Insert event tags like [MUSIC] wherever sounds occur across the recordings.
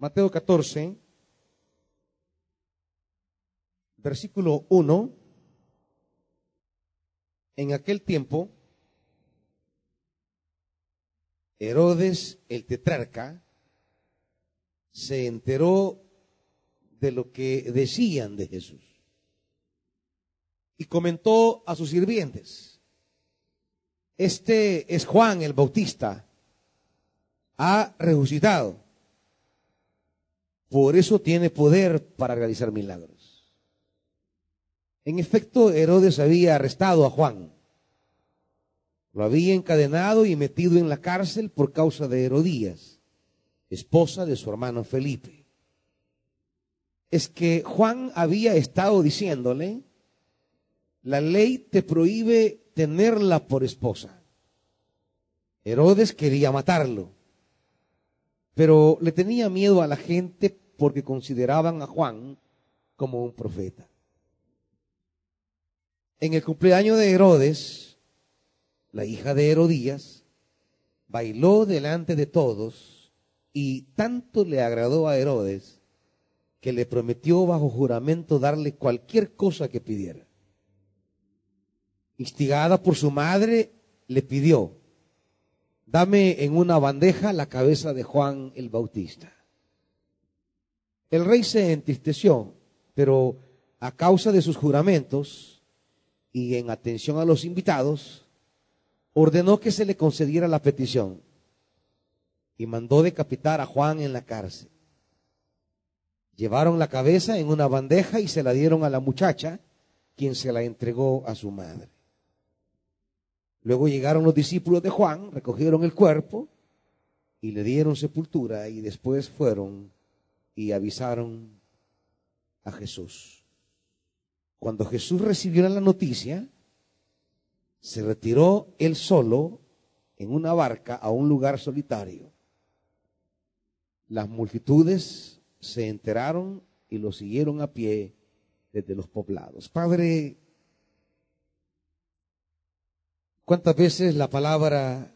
Mateo 14, versículo 1. En aquel tiempo, Herodes el tetrarca se enteró de lo que decían de Jesús y comentó a sus sirvientes, este es Juan el Bautista, ha resucitado, por eso tiene poder para realizar milagros. En efecto, Herodes había arrestado a Juan, lo había encadenado y metido en la cárcel por causa de Herodías, esposa de su hermano Felipe. Es que Juan había estado diciéndole, la ley te prohíbe tenerla por esposa. Herodes quería matarlo, pero le tenía miedo a la gente porque consideraban a Juan como un profeta. En el cumpleaños de Herodes, la hija de Herodías, bailó delante de todos y tanto le agradó a Herodes que le prometió bajo juramento darle cualquier cosa que pidiera instigada por su madre, le pidió, dame en una bandeja la cabeza de Juan el Bautista. El rey se entristeció, pero a causa de sus juramentos y en atención a los invitados, ordenó que se le concediera la petición y mandó decapitar a Juan en la cárcel. Llevaron la cabeza en una bandeja y se la dieron a la muchacha, quien se la entregó a su madre. Luego llegaron los discípulos de Juan, recogieron el cuerpo y le dieron sepultura y después fueron y avisaron a Jesús. Cuando Jesús recibió la noticia, se retiró él solo en una barca a un lugar solitario. Las multitudes se enteraron y lo siguieron a pie desde los poblados. Padre, ¿Cuántas veces la palabra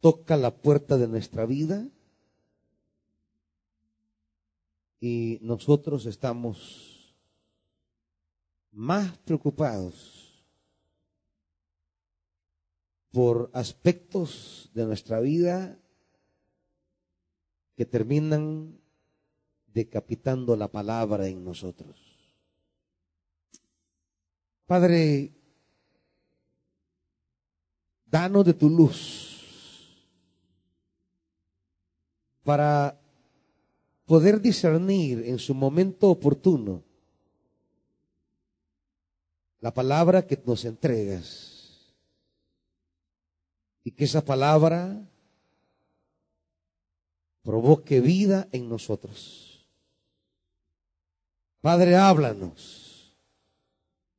toca la puerta de nuestra vida y nosotros estamos más preocupados por aspectos de nuestra vida que terminan decapitando la palabra en nosotros? Padre, danos de tu luz para poder discernir en su momento oportuno la palabra que nos entregas y que esa palabra provoque vida en nosotros. Padre, háblanos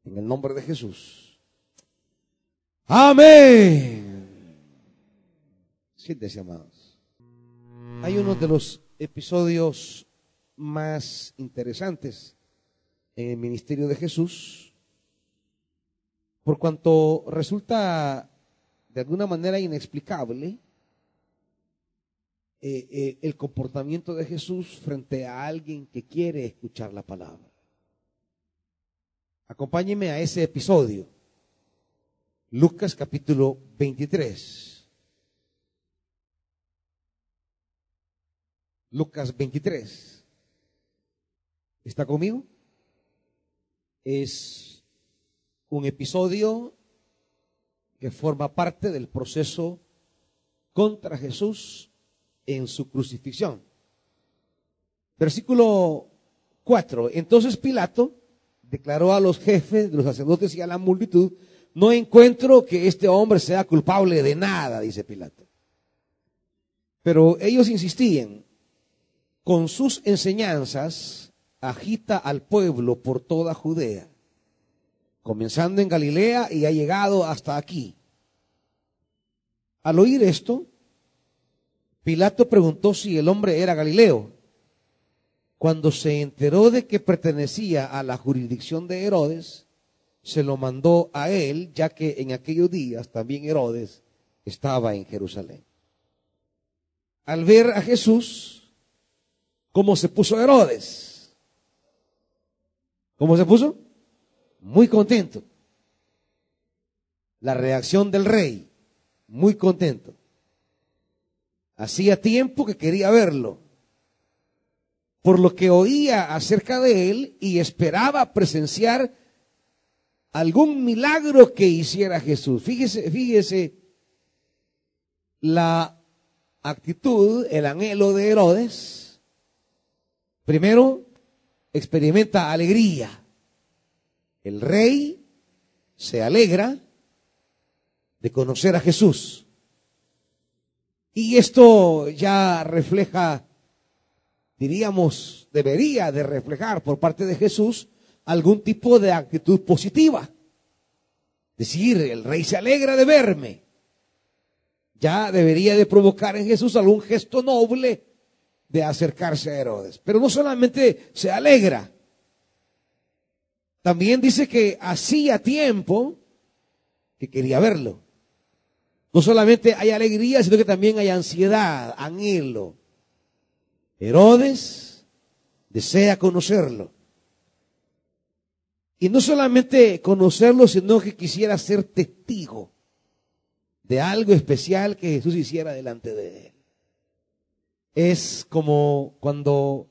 en el nombre de Jesús. Amén. Siéntese, amados. Hay uno de los episodios más interesantes en el ministerio de Jesús, por cuanto resulta de alguna manera inexplicable eh, eh, el comportamiento de Jesús frente a alguien que quiere escuchar la palabra. Acompáñeme a ese episodio. Lucas capítulo 23. Lucas 23. ¿Está conmigo? Es un episodio que forma parte del proceso contra Jesús en su crucifixión. Versículo 4. Entonces Pilato declaró a los jefes de los sacerdotes y a la multitud, no encuentro que este hombre sea culpable de nada, dice Pilato. Pero ellos insistían, con sus enseñanzas agita al pueblo por toda Judea, comenzando en Galilea y ha llegado hasta aquí. Al oír esto, Pilato preguntó si el hombre era Galileo cuando se enteró de que pertenecía a la jurisdicción de Herodes, se lo mandó a él, ya que en aquellos días también Herodes estaba en Jerusalén. al ver a Jesús cómo se puso Herodes. ¿Cómo se puso? Muy contento. La reacción del rey, muy contento. Hacía tiempo que quería verlo, por lo que oía acerca de él y esperaba presenciar algún milagro que hiciera Jesús. Fíjese, fíjese la actitud, el anhelo de Herodes. Primero, experimenta alegría. El rey se alegra de conocer a Jesús. Y esto ya refleja, diríamos, debería de reflejar por parte de Jesús algún tipo de actitud positiva. Decir, el rey se alegra de verme. Ya debería de provocar en Jesús algún gesto noble de acercarse a Herodes. Pero no solamente se alegra, también dice que hacía tiempo que quería verlo. No solamente hay alegría, sino que también hay ansiedad, anhelo. Herodes desea conocerlo. Y no solamente conocerlo, sino que quisiera ser testigo de algo especial que Jesús hiciera delante de él. Es como cuando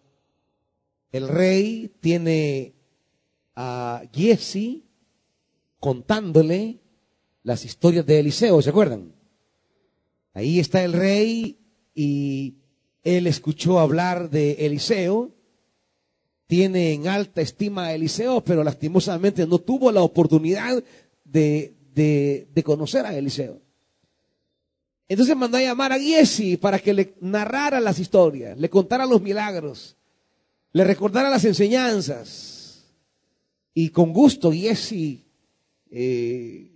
el rey tiene a Giesi contándole las historias de Eliseo, ¿se acuerdan? Ahí está el rey y él escuchó hablar de Eliseo tiene en alta estima a Eliseo, pero lastimosamente no tuvo la oportunidad de, de, conocer a Eliseo. Entonces mandó a llamar a Giesi para que le narrara las historias, le contara los milagros, le recordara las enseñanzas. Y con gusto Giesi eh,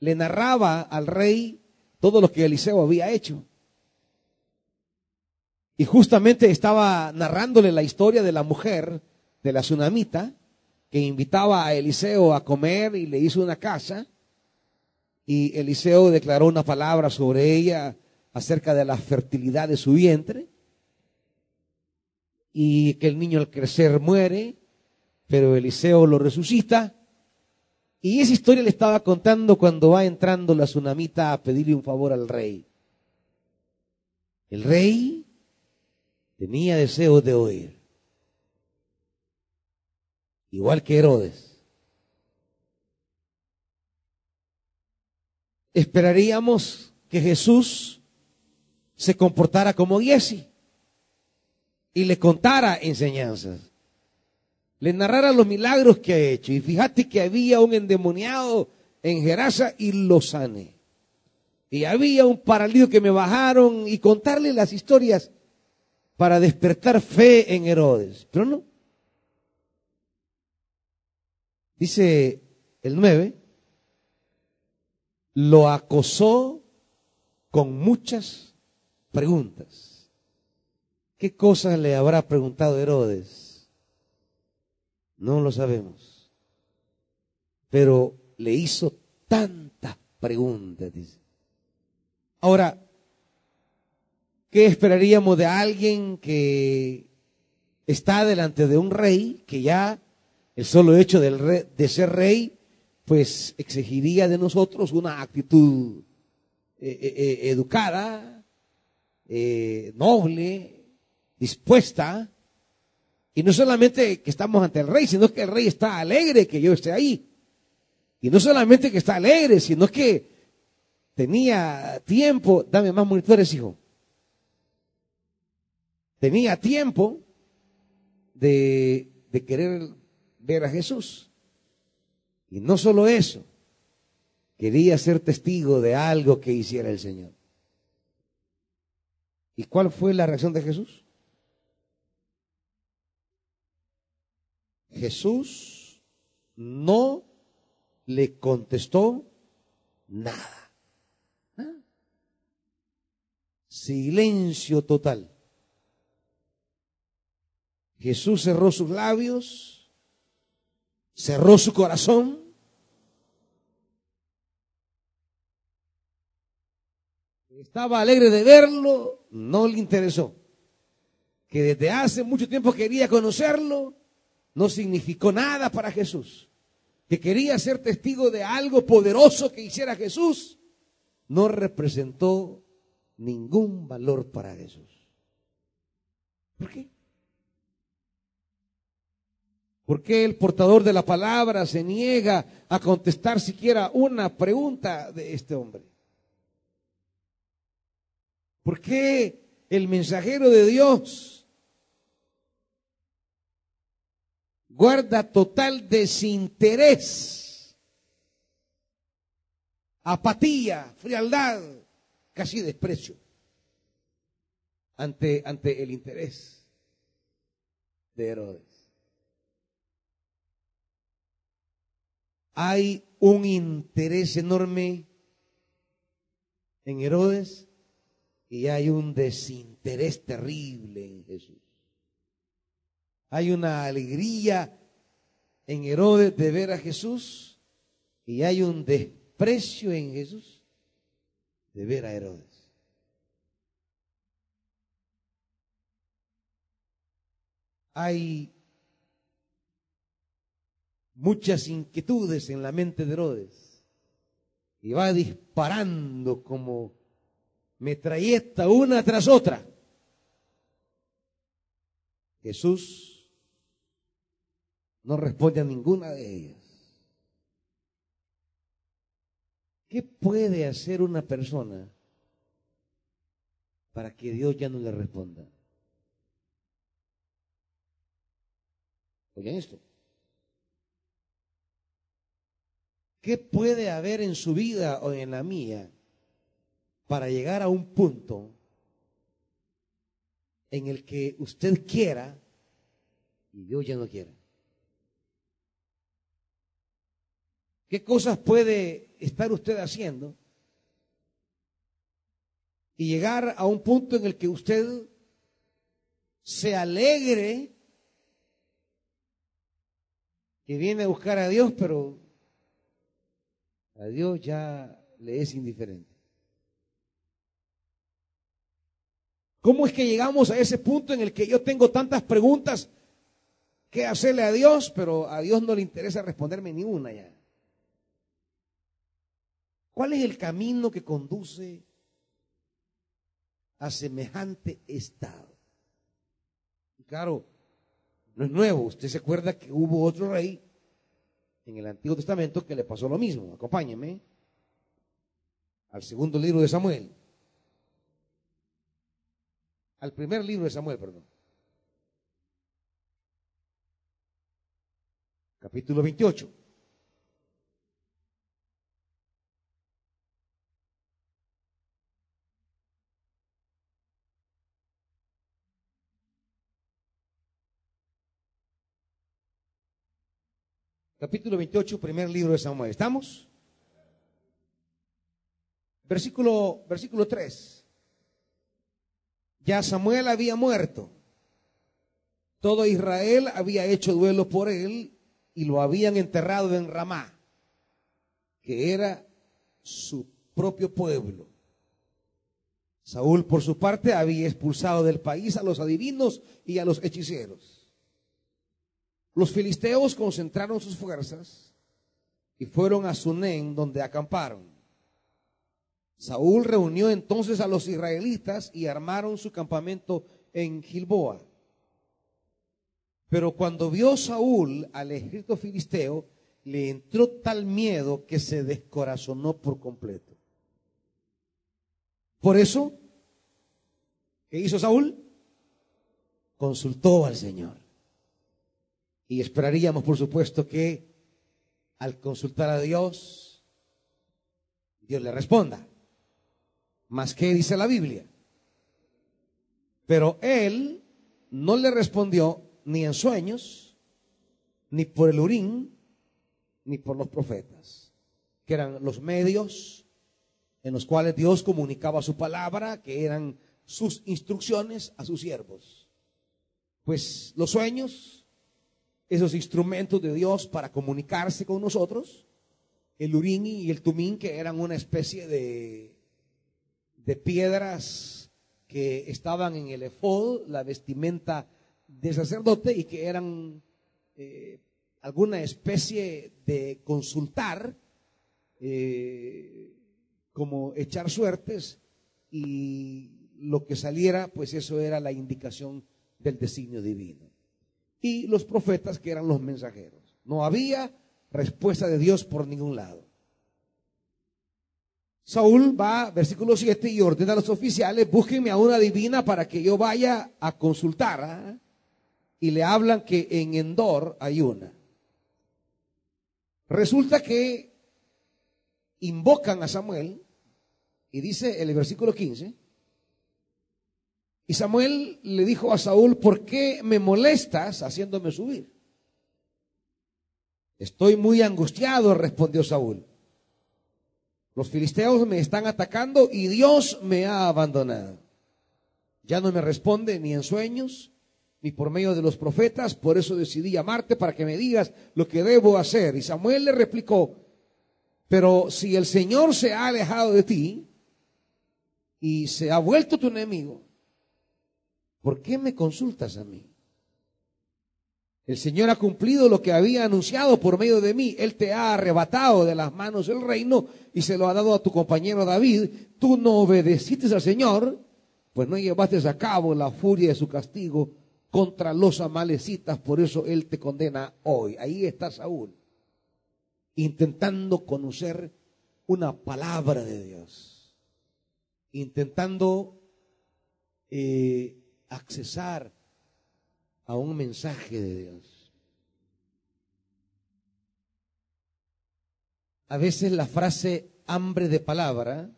le narraba al rey todo lo que Eliseo había hecho. Y justamente estaba narrándole la historia de la mujer, de la tsunamita, que invitaba a Eliseo a comer y le hizo una casa. Y Eliseo declaró una palabra sobre ella acerca de la fertilidad de su vientre. Y que el niño al crecer muere, pero Eliseo lo resucita. Y esa historia le estaba contando cuando va entrando la tsunamita a pedirle un favor al rey. El rey tenía deseo de oír. Igual que Herodes. Esperaríamos que Jesús se comportara como Giesi y le contara enseñanzas. Le narrara los milagros que ha hecho. Y fíjate que había un endemoniado en Gerasa y lo sané. Y había un paralítico que me bajaron y contarle las historias para despertar fe en Herodes. Pero no. Dice el 9, lo acosó con muchas preguntas. ¿Qué cosas le habrá preguntado Herodes? No lo sabemos. Pero le hizo tantas preguntas, dice. Ahora, ¿Qué esperaríamos de alguien que está delante de un rey, que ya el solo hecho de ser rey, pues exigiría de nosotros una actitud eh, eh, eh, educada, noble, dispuesta, y no solamente que estamos ante el rey, sino que el rey está alegre que yo esté ahí. Y no solamente que está alegre, sino que tenía tiempo, dame más monitores, hijo tenía tiempo de, querer ver a Jesús. Y no solo eso, quería ser testigo de algo que hiciera el Señor. ¿Y cuál fue la reacción de Jesús? Jesús no le contestó nada. Silencio total. Jesús cerró sus labios, cerró su corazón. Estaba alegre de verlo, no le interesó. Que desde hace mucho tiempo quería conocerlo, no significó nada para Jesús. Que quería ser testigo de algo poderoso que hiciera Jesús, no representó ningún valor para Jesús. ¿Por qué? ¿Por qué el portador de la palabra se niega a contestar siquiera una pregunta de este hombre? ¿Por qué el mensajero de Dios guarda total desinterés, apatía, frialdad, casi desprecio ante, ante el interés de Herodes? Hay un interés enorme en Herodes y hay un desinterés terrible en Jesús. Hay una alegría en Herodes de ver a Jesús y hay un desprecio en Jesús de ver a Herodes. Hay muchas inquietudes en la mente de Herodes y va disparando como metralleta una tras otra. Jesús no responde a ninguna de ellas. ¿Qué puede hacer una persona para que Dios ya no le responda? Oigan esto. ¿Qué puede haber en su vida o en la mía para llegar a un punto en el que usted quiera y Dios ya no quiera? ¿Qué cosas puede estar usted haciendo y llegar a un punto en el que usted se alegre que viene a buscar a Dios, pero a Dios ya le es indiferente. ¿Cómo es que llegamos a ese punto en el que yo tengo tantas preguntas que hacerle a Dios, pero a Dios no le interesa responderme ni una ya? ¿Cuál es el camino que conduce a semejante estado? claro, no es nuevo. Usted se acuerda que hubo otro rey en el Antiguo Testamento que le pasó lo mismo. Acompáñeme al segundo libro de Samuel. Al primer libro de Samuel, perdón. Capítulo 28. Capítulo 28, primer libro de Samuel. ¿Estamos? Versículo, versículo 3. Ya Samuel había muerto. Todo Israel había hecho duelo por él y lo habían enterrado en Ramá, que era su propio pueblo. Saúl, por su parte, había expulsado del país a los adivinos y a los hechiceros. Los filisteos concentraron sus fuerzas y fueron a Sunén donde acamparon. Saúl reunió entonces a los israelitas y armaron su campamento en Gilboa. Pero cuando vio Saúl al ejército filisteo, le entró tal miedo que se descorazonó por completo. Por eso, ¿qué hizo Saúl? Consultó al Señor. Y esperaríamos, por supuesto, que al consultar a Dios, Dios le responda. Más que dice la Biblia. Pero él no le respondió ni en sueños, ni por el urín, ni por los profetas, que eran los medios en los cuales Dios comunicaba su palabra, que eran sus instrucciones a sus siervos. Pues los sueños esos instrumentos de Dios para comunicarse con nosotros, el urín y el tumín, que eran una especie de, de piedras que estaban en el efod, la vestimenta de sacerdote, y que eran eh, alguna especie de consultar, eh, como echar suertes, y lo que saliera, pues eso era la indicación del designio divino. Y los profetas que eran los mensajeros. No había respuesta de Dios por ningún lado. Saúl va, versículo 7, y ordena a los oficiales, búsquenme a una divina para que yo vaya a consultar. ¿ah? Y le hablan que en Endor hay una. Resulta que invocan a Samuel, y dice el versículo 15, y Samuel le dijo a Saúl, ¿por qué me molestas haciéndome subir? Estoy muy angustiado, respondió Saúl. Los filisteos me están atacando y Dios me ha abandonado. Ya no me responde ni en sueños, ni por medio de los profetas, por eso decidí llamarte para que me digas lo que debo hacer. Y Samuel le replicó, pero si el Señor se ha alejado de ti y se ha vuelto tu enemigo, ¿por qué me consultas a mí? El Señor ha cumplido lo que había anunciado por medio de mí. Él te ha arrebatado de las manos el reino y se lo ha dado a tu compañero David. Tú no obedeciste al Señor, pues no llevaste a cabo la furia de su castigo contra los amalecitas. Por eso Él te condena hoy. Ahí está Saúl, intentando conocer una palabra de Dios, intentando eh, accesar a un mensaje de Dios. A veces la frase hambre de palabra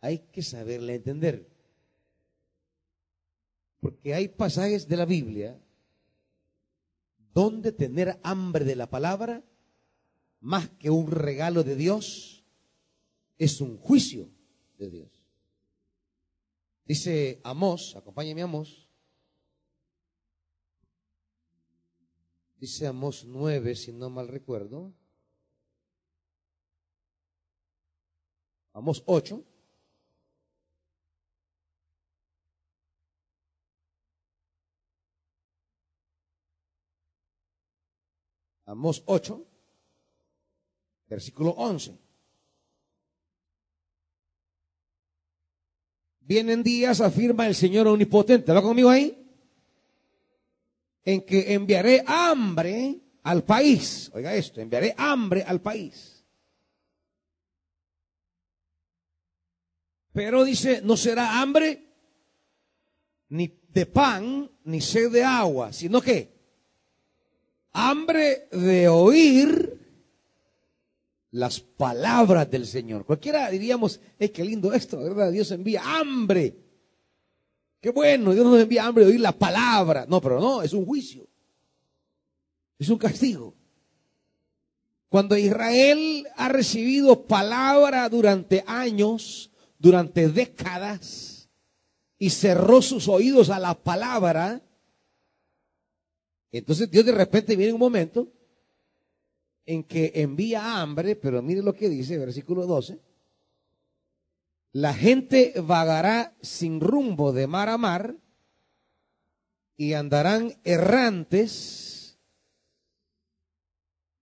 hay que saberla entender. Porque hay pasajes de la Biblia donde tener hambre de la palabra, más que un regalo de Dios, es un juicio de Dios. Dice Amós, acompáñame Amós, Dice Amos 9, si no mal recuerdo. Amos 8. Amos 8, versículo 11. Vienen días, afirma el Señor Omnipotente. ¿Va conmigo ahí? en que enviaré hambre al país. Oiga esto, enviaré hambre al país. Pero dice, no será hambre ni de pan, ni sed de agua, sino que hambre de oír las palabras del Señor. Cualquiera diríamos, es que lindo esto, ¿verdad? Dios envía hambre Qué bueno, Dios nos envía hambre de oír la palabra. No, pero no, es un juicio. Es un castigo. Cuando Israel ha recibido palabra durante años, durante décadas, y cerró sus oídos a la palabra, entonces Dios de repente viene un momento en que envía hambre, pero mire lo que dice, versículo 12, la gente vagará sin rumbo de mar a mar y andarán errantes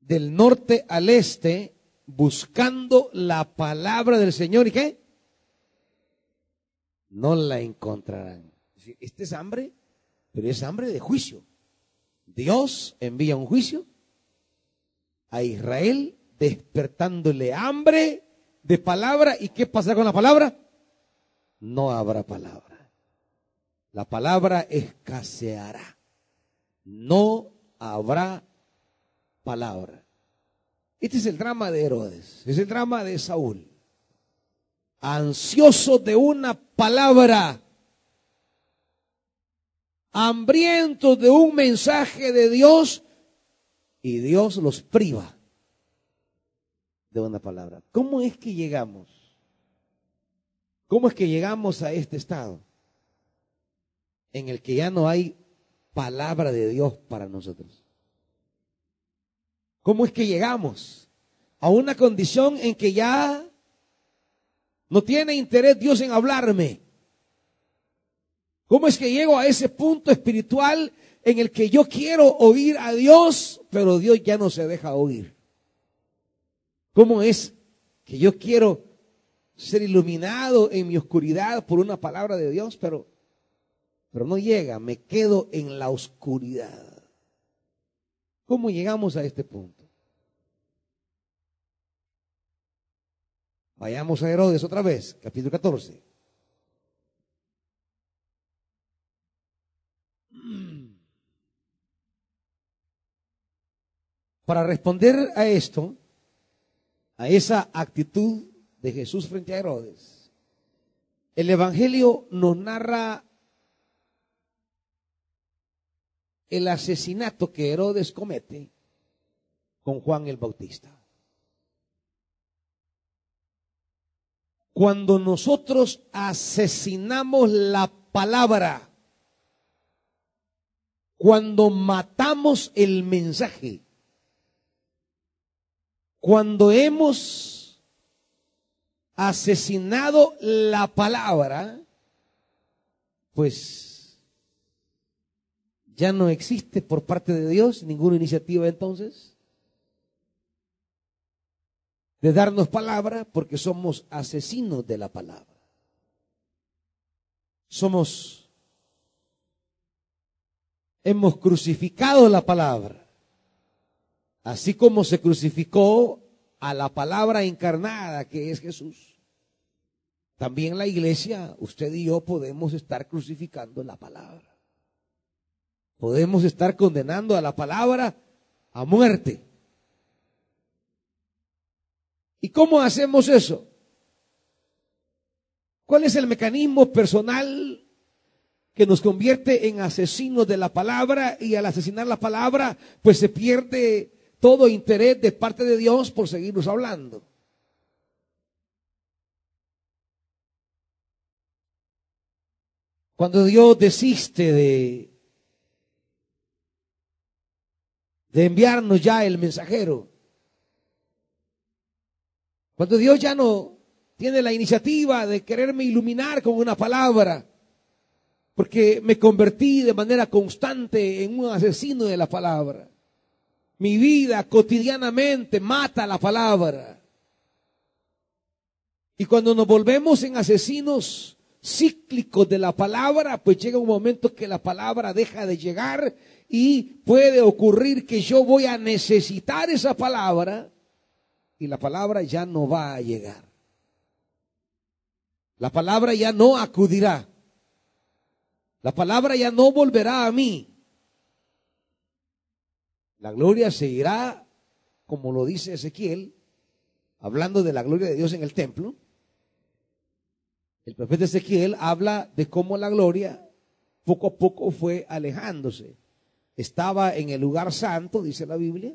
del norte al este buscando la palabra del Señor y qué? No la encontrarán. Este es hambre, pero es hambre de juicio. Dios envía un juicio a Israel despertándole hambre de palabra. ¿Y qué pasará con la palabra? No habrá palabra. La palabra escaseará. No habrá palabra. Este es el drama de Herodes, es el drama de Saúl. Ansioso de una palabra, hambriento de un mensaje de Dios, y Dios los priva de una palabra. ¿Cómo es que llegamos? ¿Cómo es que llegamos a este estado en el que ya no hay palabra de Dios para nosotros? ¿Cómo es que llegamos a una condición en que ya no tiene interés Dios en hablarme? ¿Cómo es que llego a ese punto espiritual en el que yo quiero oír a Dios, pero Dios ya no se deja oír? ¿Cómo es que yo quiero ser iluminado en mi oscuridad por una palabra de Dios, pero, pero no llega, me quedo en la oscuridad? ¿Cómo llegamos a este punto? Vayamos a Herodes otra vez, capítulo 14. Para responder a esto, a esa actitud de Jesús frente a Herodes, el Evangelio nos narra el asesinato que Herodes comete con Juan el Bautista. Cuando nosotros asesinamos la palabra, cuando matamos el mensaje, cuando hemos asesinado la palabra, pues ya no existe por parte de Dios ninguna iniciativa entonces de darnos palabra porque somos asesinos de la palabra. Somos, hemos crucificado la palabra. Así como se crucificó a la palabra encarnada que es Jesús, también la iglesia, usted y yo podemos estar crucificando la palabra. Podemos estar condenando a la palabra a muerte. ¿Y cómo hacemos eso? ¿Cuál es el mecanismo personal que nos convierte en asesinos de la palabra y al asesinar la palabra, pues se pierde todo interés de parte de Dios por seguirnos hablando. Cuando Dios desiste de, de enviarnos ya el mensajero, cuando Dios ya no tiene la iniciativa de quererme iluminar con una palabra, porque me convertí de manera constante en un asesino de la palabra. Mi vida cotidianamente mata la palabra. Y cuando nos volvemos en asesinos cíclicos de la palabra, pues llega un momento que la palabra deja de llegar y puede ocurrir que yo voy a necesitar esa palabra y la palabra ya no va a llegar. La palabra ya no acudirá. La palabra ya no volverá a mí. La gloria se irá, como lo dice Ezequiel, hablando de la gloria de Dios en el templo. El profeta Ezequiel habla de cómo la gloria poco a poco fue alejándose. Estaba en el lugar santo, dice la Biblia,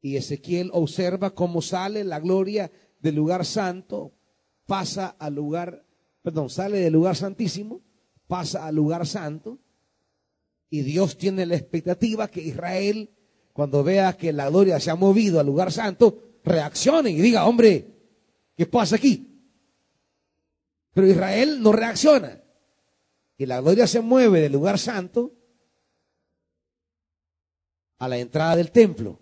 y Ezequiel observa cómo sale la gloria del lugar santo, pasa al lugar, perdón, sale del lugar santísimo, pasa al lugar santo, y Dios tiene la expectativa que Israel cuando vea que la gloria se ha movido al lugar santo, reaccione y diga, hombre, ¿qué pasa aquí? Pero Israel no reacciona. Y la gloria se mueve del lugar santo a la entrada del templo.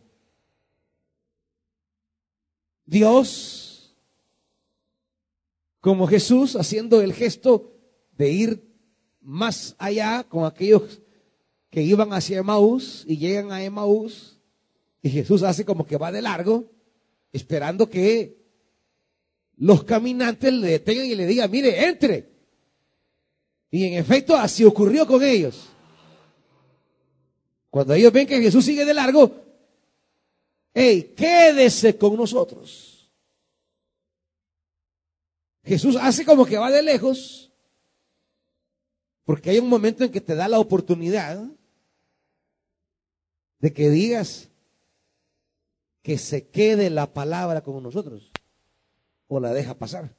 Dios, como Jesús, haciendo el gesto de ir más allá con aquellos que iban hacia Emaús y llegan a Emaús y Jesús hace como que va de largo, esperando que los caminantes le detengan y le digan, mire, entre. Y en efecto así ocurrió con ellos. Cuando ellos ven que Jesús sigue de largo, hey, quédese con nosotros. Jesús hace como que va de lejos, porque hay un momento en que te da la oportunidad de que digas que se quede la palabra con nosotros o la deja pasar.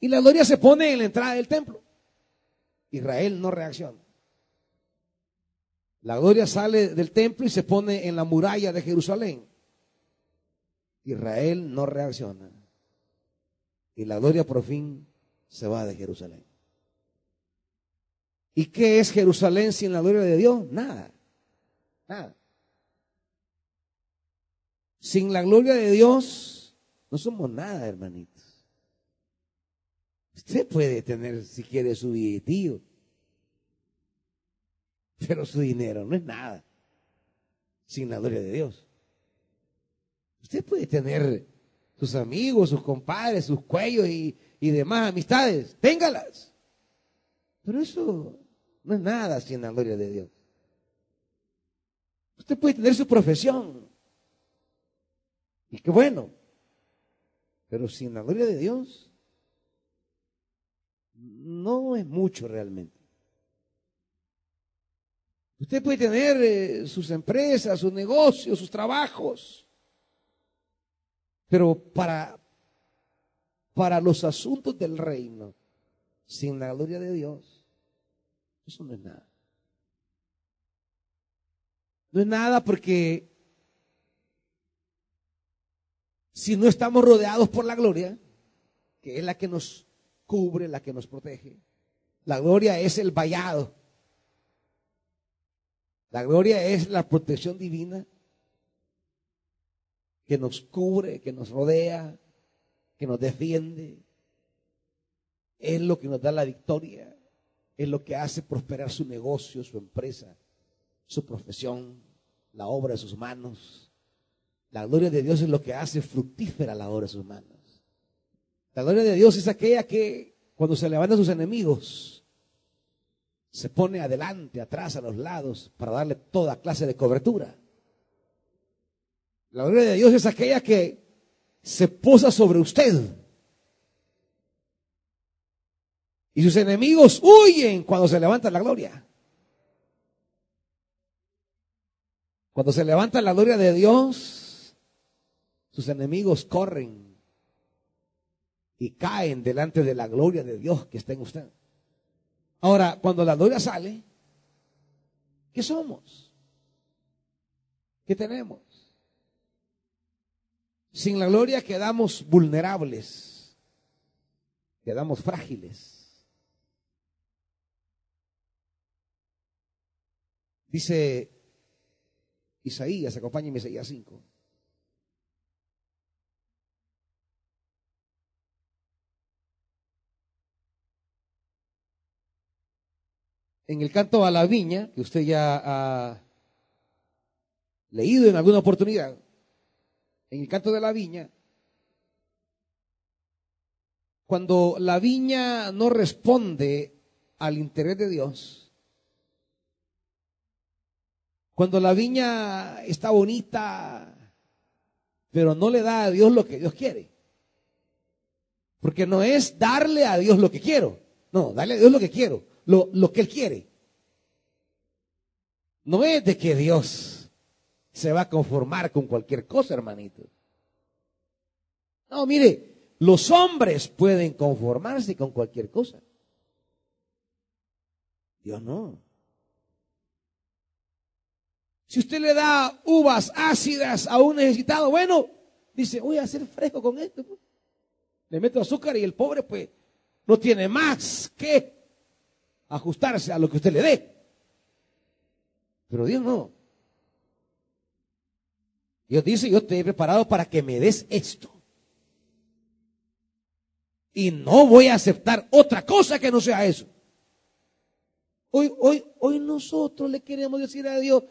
Y la gloria se pone en la entrada del templo. Israel no reacciona. La gloria sale del templo y se pone en la muralla de Jerusalén. Israel no reacciona. Y la gloria por fin se va de Jerusalén. ¿Y qué es Jerusalén sin la gloria de Dios? Nada. Nada. Sin la gloria de Dios no somos nada, hermanitos. Usted puede tener, si quiere, su billetío, pero su dinero no es nada sin la gloria de Dios. Usted puede tener sus amigos, sus compadres, sus cuellos y, y demás amistades. Téngalas. Pero eso no es nada sin la gloria de Dios. Usted puede tener su profesión. Y qué bueno. Pero sin la gloria de Dios, no es mucho realmente. Usted puede tener eh, sus empresas, sus negocios, sus trabajos. Pero para, para los asuntos del reino, sin la gloria de Dios, eso no es nada. No es nada porque si no estamos rodeados por la gloria, que es la que nos cubre, la que nos protege, la gloria es el vallado. La gloria es la protección divina que nos cubre, que nos rodea, que nos defiende. Es lo que nos da la victoria, es lo que hace prosperar su negocio, su empresa, su profesión, la obra de sus manos. La gloria de Dios es lo que hace fructífera la obra de sus manos. La gloria de Dios es aquella que cuando se levantan sus enemigos, se pone adelante, atrás, a los lados, para darle toda clase de cobertura. La gloria de Dios es aquella que se posa sobre usted. Y sus enemigos huyen cuando se levanta la gloria. Cuando se levanta la gloria de Dios, sus enemigos corren y caen delante de la gloria de Dios que está en usted. Ahora, cuando la gloria sale, ¿qué somos? ¿Qué tenemos? Sin la gloria quedamos vulnerables, quedamos frágiles. Dice Isaías, acompáñenme Isaías 5. En el canto a la viña, que usted ya ha leído en alguna oportunidad, en el canto de la viña, cuando la viña no responde al interés de Dios, cuando la viña está bonita, pero no le da a Dios lo que Dios quiere. Porque no es darle a Dios lo que quiero. No, darle a Dios lo que quiero, lo, lo que Él quiere. No es de que Dios se va a conformar con cualquier cosa, hermanito. No, mire, los hombres pueden conformarse con cualquier cosa. Dios no. Si usted le da uvas ácidas a un necesitado, bueno, dice, voy a hacer fresco con esto. Pues". Le meto azúcar y el pobre pues no tiene más que ajustarse a lo que usted le dé. Pero Dios no. Dios dice, yo te he preparado para que me des esto. Y no voy a aceptar otra cosa que no sea eso. Hoy, hoy, hoy nosotros le queremos decir a Dios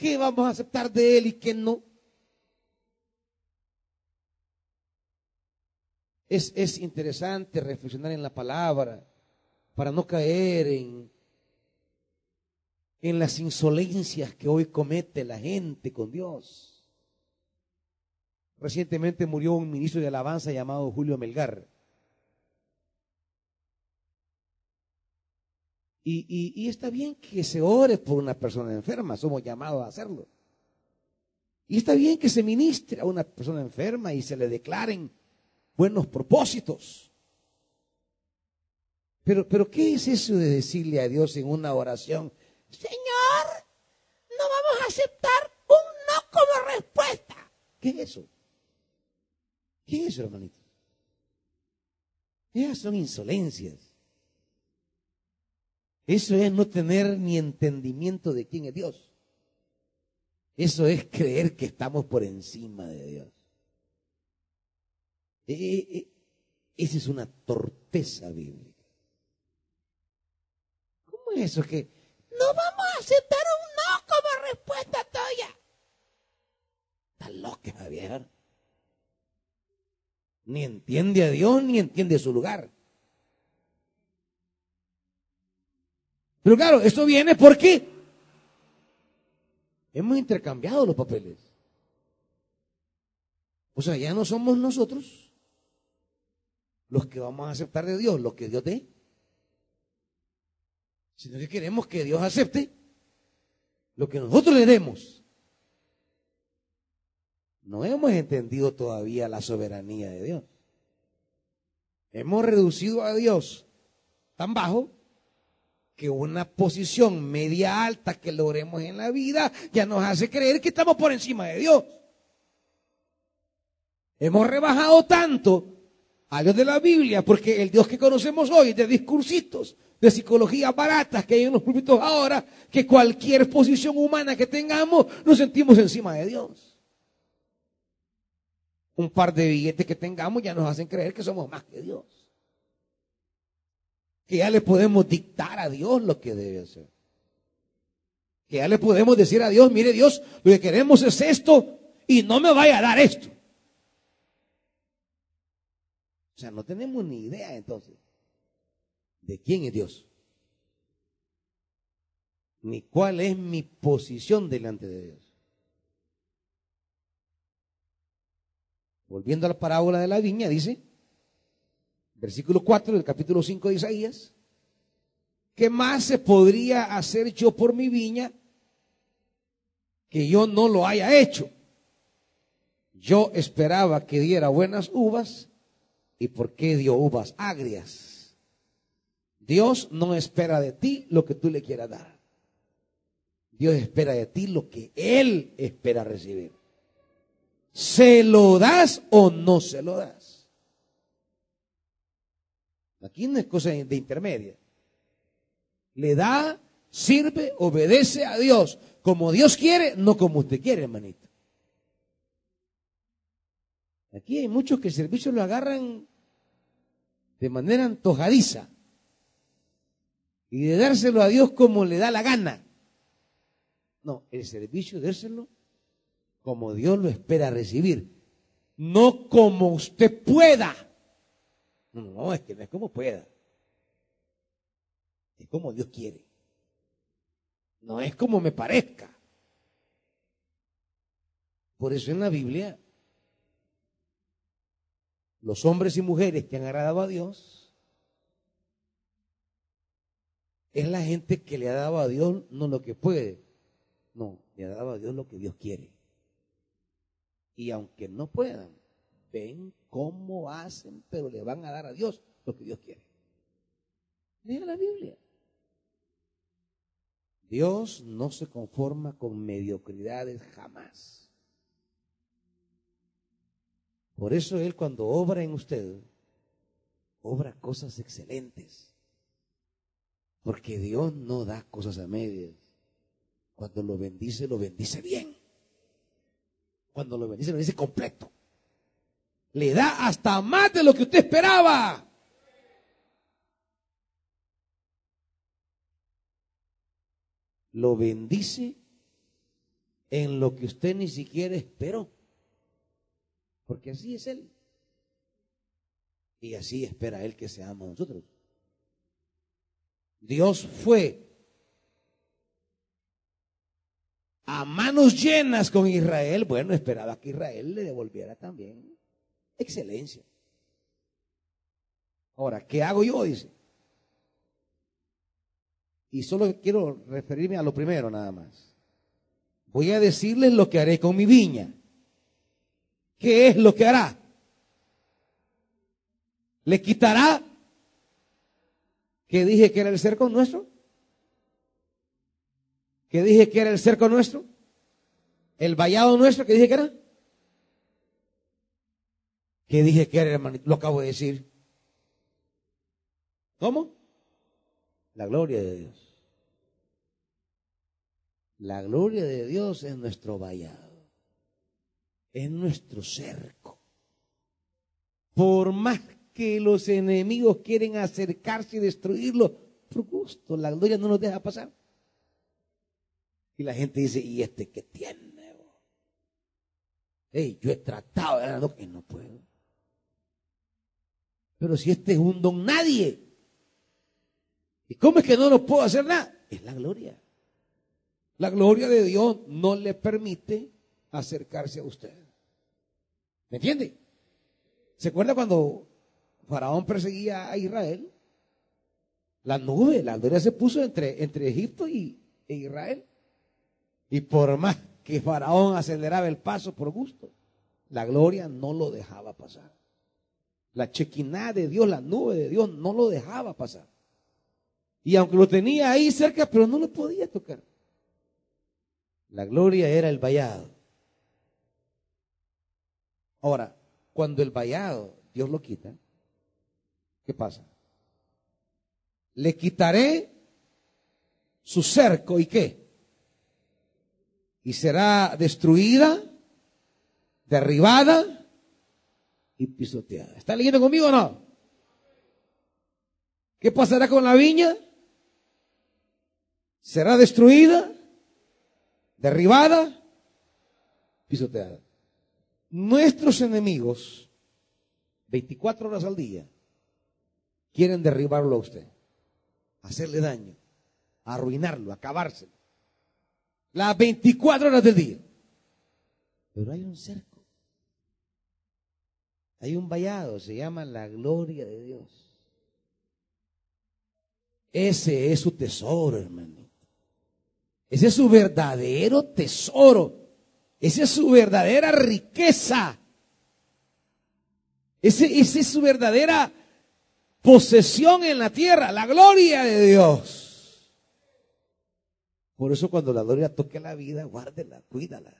qué vamos a aceptar de Él y qué no. Es, es interesante reflexionar en la palabra para no caer en, en las insolencias que hoy comete la gente con Dios. Recientemente murió un ministro de alabanza llamado Julio Melgar. Y, está bien que se ore por una persona enferma, somos llamados a hacerlo. Y está bien que se ministre a una persona enferma y se le declaren buenos propósitos. Pero, pero ¿qué es eso de decirle a Dios en una oración? Señor, no vamos a aceptar un no como respuesta. ¿Qué es eso? ¿Qué es eso, hermanito? Esas son insolencias. Eso es no tener ni entendimiento de quién es Dios. Eso es creer que estamos por encima de Dios. E, e, e, esa es una torpeza bíblica. ¿Cómo es eso que no vamos a aceptar un no como respuesta tuya? Está loca, Javier. Ni entiende a Dios ni entiende su lugar. Pero claro, esto viene porque hemos intercambiado los papeles. O sea, ya no somos nosotros los que vamos a aceptar de Dios lo que Dios dé, sino que queremos que Dios acepte lo que nosotros le demos. No hemos entendido todavía la soberanía de Dios. Hemos reducido a Dios tan bajo que una posición media alta que logremos en la vida ya nos hace creer que estamos por encima de Dios. Hemos rebajado tanto a Dios de la Biblia porque el Dios que conocemos hoy de discursitos, de psicología baratas que hay en los púlpitos ahora, que cualquier posición humana que tengamos nos sentimos encima de Dios. Un par de billetes que tengamos ya nos hacen creer que somos más que Dios que ya le podemos dictar a Dios lo que debe hacer. Que ya le podemos decir a Dios, mire Dios, lo que queremos es esto y no me vaya a dar esto. O sea, no tenemos ni idea entonces de quién es Dios. Ni cuál es mi posición delante de Dios. Volviendo a la parábola de la viña, dice, versículo 4 del capítulo 5 de Isaías, ¿qué más se podría hacer yo por mi viña que yo no lo haya hecho? Yo esperaba que diera buenas uvas y ¿por qué dio uvas agrias? Dios no espera de ti lo que tú le quieras dar. Dios espera de ti lo que Él espera recibir. ¿Se lo das o no se lo das? Aquí no es cosa de intermedia. Le da, sirve, obedece a Dios como Dios quiere, no como usted quiere, hermanito. Aquí hay muchos que el servicio lo agarran de manera antojadiza y de dárselo a Dios como le da la gana. No, el servicio dárselo como Dios lo espera recibir, no como usted pueda. No, es que no es como pueda. Es como Dios quiere. No es como me parezca. Por eso en la Biblia, los hombres y mujeres que han agradado a Dios, es la gente que le ha dado a Dios no lo que puede, no, le ha dado a Dios lo que Dios quiere. Y aunque no puedan, ven cómo hacen, pero le van a dar a Dios lo que Dios quiere. Lea la Biblia. Dios no se conforma con mediocridades jamás. Por eso Él cuando obra en usted, obra cosas excelentes. Porque Dios no da cosas a medias. Cuando lo bendice, lo bendice bien. Cuando lo bendice, lo bendice completo le da hasta más de lo que usted esperaba. Lo bendice en lo que usted ni siquiera esperó. Porque así es Él. Y así espera Él que seamos nosotros. Dios fue a manos llenas con Israel. Bueno, esperaba que Israel le devolviera también excelencia. Ahora, ¿qué hago yo? Dice. Y solo quiero referirme a lo primero nada más. Voy a decirles lo que haré con mi viña. ¿Qué es lo que hará? ¿Le quitará? ¿Qué dije que era el cerco nuestro? ¿Qué dije que era el cerco nuestro? ¿El vallado nuestro? ¿Qué dije que era? ¿Qué dije que era, hermanito? Lo acabo de decir. ¿Cómo? La gloria de Dios. La gloria de Dios es nuestro vallado, es nuestro cerco. Por más que los enemigos quieren acercarse y destruirlo, por gusto, la gloria no nos deja pasar. Y la gente dice, ¿y este qué tiene? Hey, yo he tratado de que no puedo. Pero si este es un don nadie, ¿y cómo es que no lo puedo hacer nada? Es la gloria. La gloria de Dios no le permite acercarse a usted. ¿Me entiende? ¿Se acuerda cuando Faraón perseguía a Israel? La nube, la gloria se puso entre, entre Egipto y, e Israel. Y por más que Faraón aceleraba el paso por gusto, la gloria no lo dejaba pasar. La chequiná de Dios, la nube de Dios, no lo dejaba pasar. Y aunque lo tenía ahí cerca, pero no lo podía tocar. La gloria era el vallado. Ahora, cuando el vallado Dios lo quita, ¿qué pasa? Le quitaré su cerco y qué? Y será destruida, derribada y pisoteada. ¿Está leyendo conmigo o no? ¿Qué pasará con la viña? Será destruida, derribada, pisoteada. Nuestros enemigos, 24 horas al día, quieren derribarlo a usted, hacerle daño, arruinarlo, acabárselo. Las 24 horas del día. Pero hay un cerco. Hay un vallado, se llama la gloria de Dios. Ese es su tesoro, hermano. Ese es su verdadero tesoro. Esa es su verdadera riqueza. Ese, es su verdadera posesión en la tierra, la gloria de Dios. Por eso cuando la gloria toque la vida, guárdela, cuídala.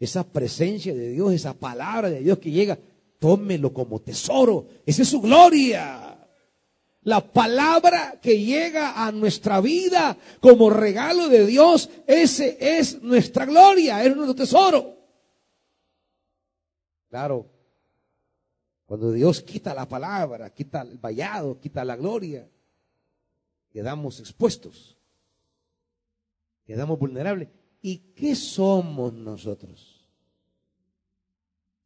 Esa presencia de Dios, esa palabra de Dios que llega, tómelo como tesoro. Esa es su gloria. La palabra que llega a nuestra vida como regalo de Dios, ese es nuestra gloria, es nuestro tesoro. Claro, cuando Dios quita la palabra, quita el vallado, quita la gloria, quedamos expuestos, quedamos vulnerables. ¿Y qué somos nosotros?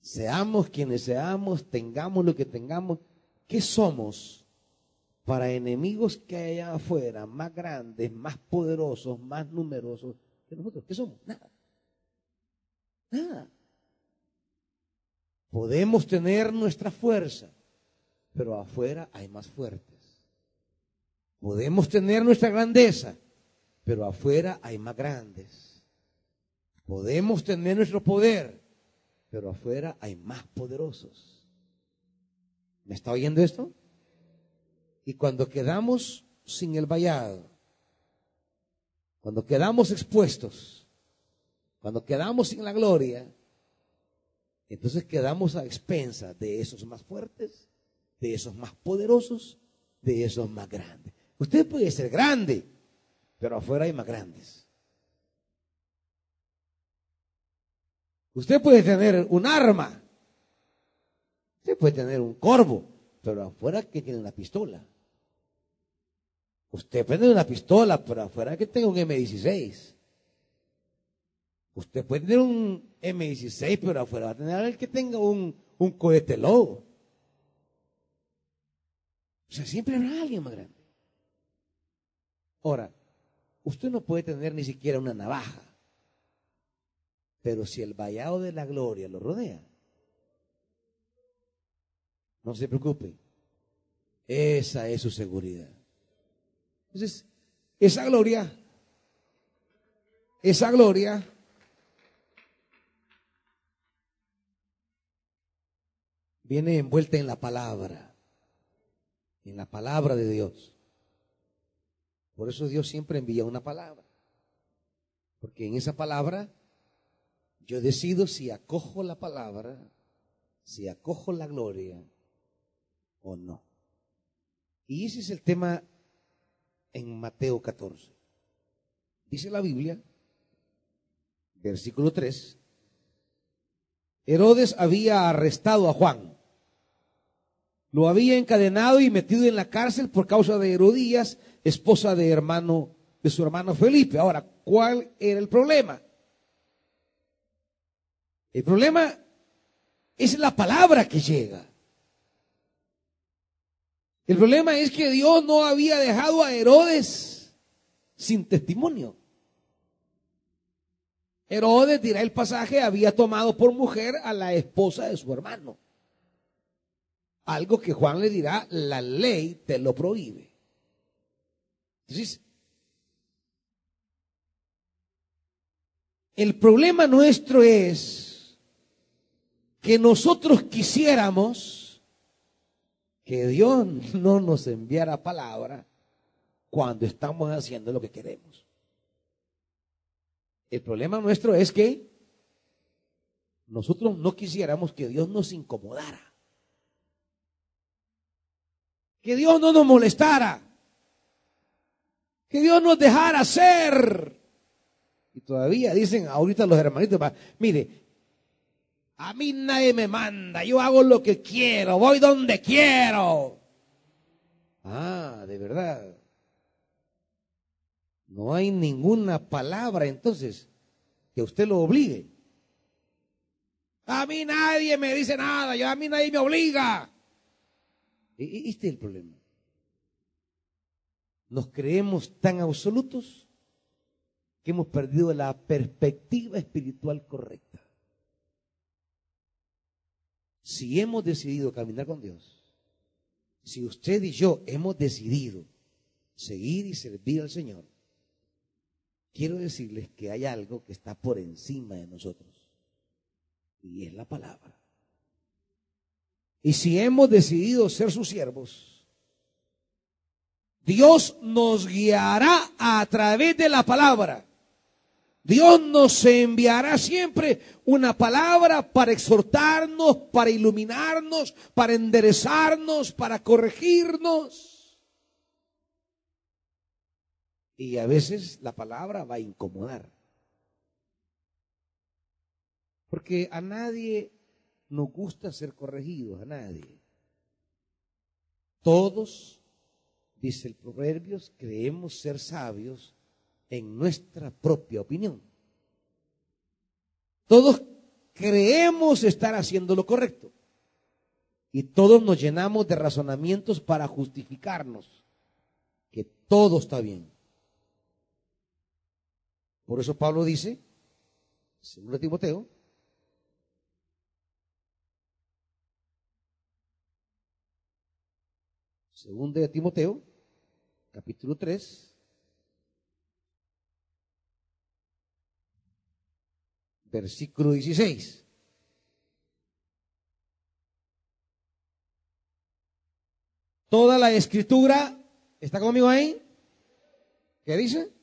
Seamos quienes seamos, tengamos lo que tengamos, ¿qué somos? para enemigos que hay allá afuera, más grandes, más poderosos, más numerosos que nosotros. ¿Qué somos? Nada. Nada. Podemos tener nuestra fuerza, pero afuera hay más fuertes. Podemos tener nuestra grandeza, pero afuera hay más grandes. Podemos tener nuestro poder, pero afuera hay más poderosos. ¿Me está oyendo esto? Y cuando quedamos sin el vallado, cuando quedamos expuestos, cuando quedamos sin la gloria, entonces quedamos a expensas de esos más fuertes, de esos más poderosos, de esos más grandes. Usted puede ser grande, pero afuera hay más grandes. Usted puede tener un arma, usted puede tener un corvo, pero afuera que tiene una pistola. Usted prende una pistola, pero afuera que tenga un M16. Usted puede tener un M16, pero afuera va a tener el que tenga un, un cohete lobo. O sea, siempre habrá alguien más grande. Ahora, usted no puede tener ni siquiera una navaja. Pero si el vallado de la gloria lo rodea, no se preocupe. Esa es su seguridad. Entonces, esa gloria, esa gloria viene envuelta en la palabra, en la palabra de Dios. Por eso Dios siempre envía una palabra. Porque en esa palabra yo decido si acojo la palabra, si acojo la gloria o no. Y ese es el tema en Mateo 14. Dice la Biblia, versículo 3, Herodes había arrestado a Juan. Lo había encadenado y metido en la cárcel por causa de Herodías, esposa de hermano de su hermano Felipe. Ahora, ¿cuál era el problema? El problema es la palabra que llega. El problema es que Dios no había dejado a Herodes sin testimonio. Herodes, dirá el pasaje, había tomado por mujer a la esposa de su hermano. Algo que Juan le dirá, la ley te lo prohíbe. Entonces, el problema nuestro es que nosotros quisiéramos que Dios [LAUGHS] no nos enviara palabra cuando estamos haciendo lo que queremos. El problema nuestro es que nosotros no quisiéramos que Dios nos incomodara. Que Dios no nos molestara. Que Dios nos dejara ser. Y todavía dicen ahorita los hermanitos, mire, a mí nadie me manda, yo hago lo que quiero, voy donde quiero. Ah, de verdad. No hay ninguna palabra entonces que usted lo obligue. A mí nadie me dice nada, yo, a mí nadie me obliga. E, e, este es el problema. Nos creemos tan absolutos que hemos perdido la perspectiva espiritual correcta. Si hemos decidido caminar con Dios, si usted y yo hemos decidido seguir y servir al Señor, quiero decirles que hay algo que está por encima de nosotros. Y es la palabra. Y si hemos decidido ser sus siervos, Dios nos guiará a través de la palabra. Dios nos enviará siempre una palabra para exhortarnos, para iluminarnos, para enderezarnos, para corregirnos. Y a veces la palabra va a incomodar. Porque a nadie nos gusta ser corregidos, a nadie. Todos, dice el Proverbios, creemos ser sabios en nuestra propia opinión. Todos creemos estar haciendo lo correcto. Y todos nos llenamos de razonamientos para justificarnos que todo está bien. Por eso Pablo dice, según Timoteo, segundo de Timoteo, capítulo 3, versículo 16. Toda la escritura, ¿está conmigo ahí? ¿Qué dice?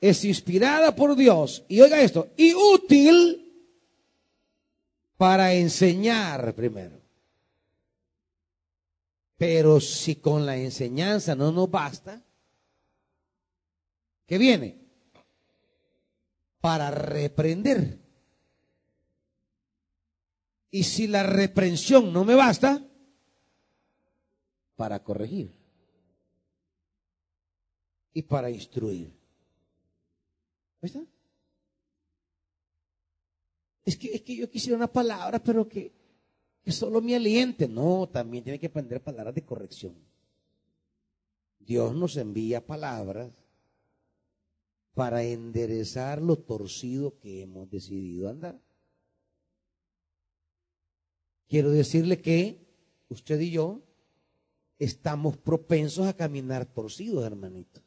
es inspirada por Dios, y oiga esto, y útil para enseñar primero. Pero si con la enseñanza no nos basta, ¿qué viene? Para reprender. Y si la reprensión no me basta, para corregir y para instruir. ¿Está? Es que, es que yo quisiera una palabra, pero que, que solo me aliente. No, también tiene que aprender palabras de corrección. Dios nos envía palabras para enderezar lo torcido que hemos decidido andar. Quiero decirle que usted y yo estamos propensos a caminar torcidos, hermanitos.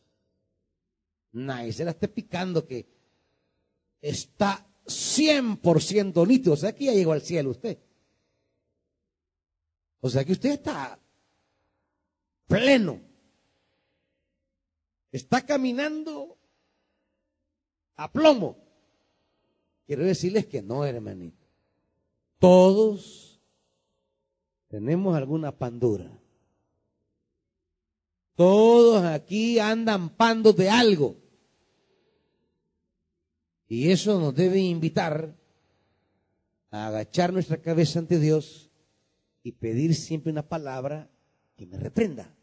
Nadie se la esté picando que está 100% nítido. O sea que ya llegó al cielo usted. O sea que usted está pleno. Está caminando a plomo. Quiero decirles que no, hermanito. Todos tenemos alguna pandura. Todos aquí andan pandos de algo. Y eso nos debe invitar a agachar nuestra cabeza ante Dios y pedir siempre una palabra que me reprenda.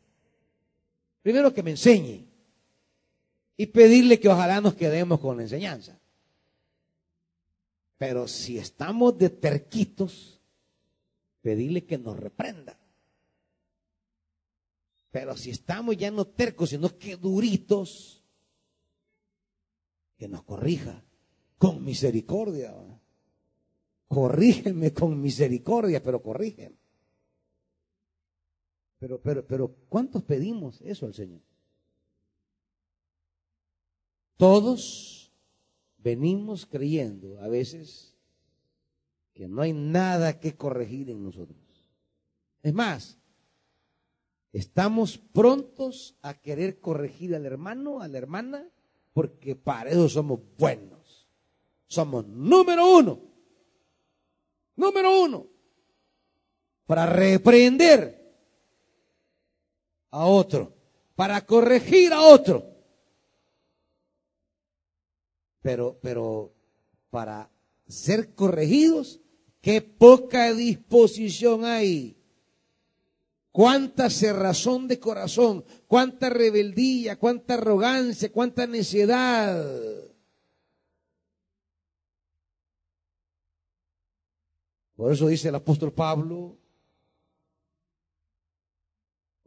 Primero que me enseñe y pedirle que ojalá nos quedemos con la enseñanza. Pero si estamos de terquitos, pedirle que nos reprenda. Pero si estamos ya no tercos, sino que duritos, que nos corrija con misericordia. Corrígeme con misericordia, pero corrígeme. Pero, pero, pero, ¿cuántos pedimos eso al Señor? Todos venimos creyendo a veces que no hay nada que corregir en nosotros. Es más, estamos prontos a querer corregir al hermano, a la hermana, porque para eso somos buenos. Somos número uno. Número uno. Para reprender a otro. Para corregir a otro pero, pero para ser corregidos, qué poca disposición hay. Cuánta cerrazón de corazón, cuánta rebeldía, cuánta arrogancia, cuánta necedad. Por eso dice el apóstol Pablo,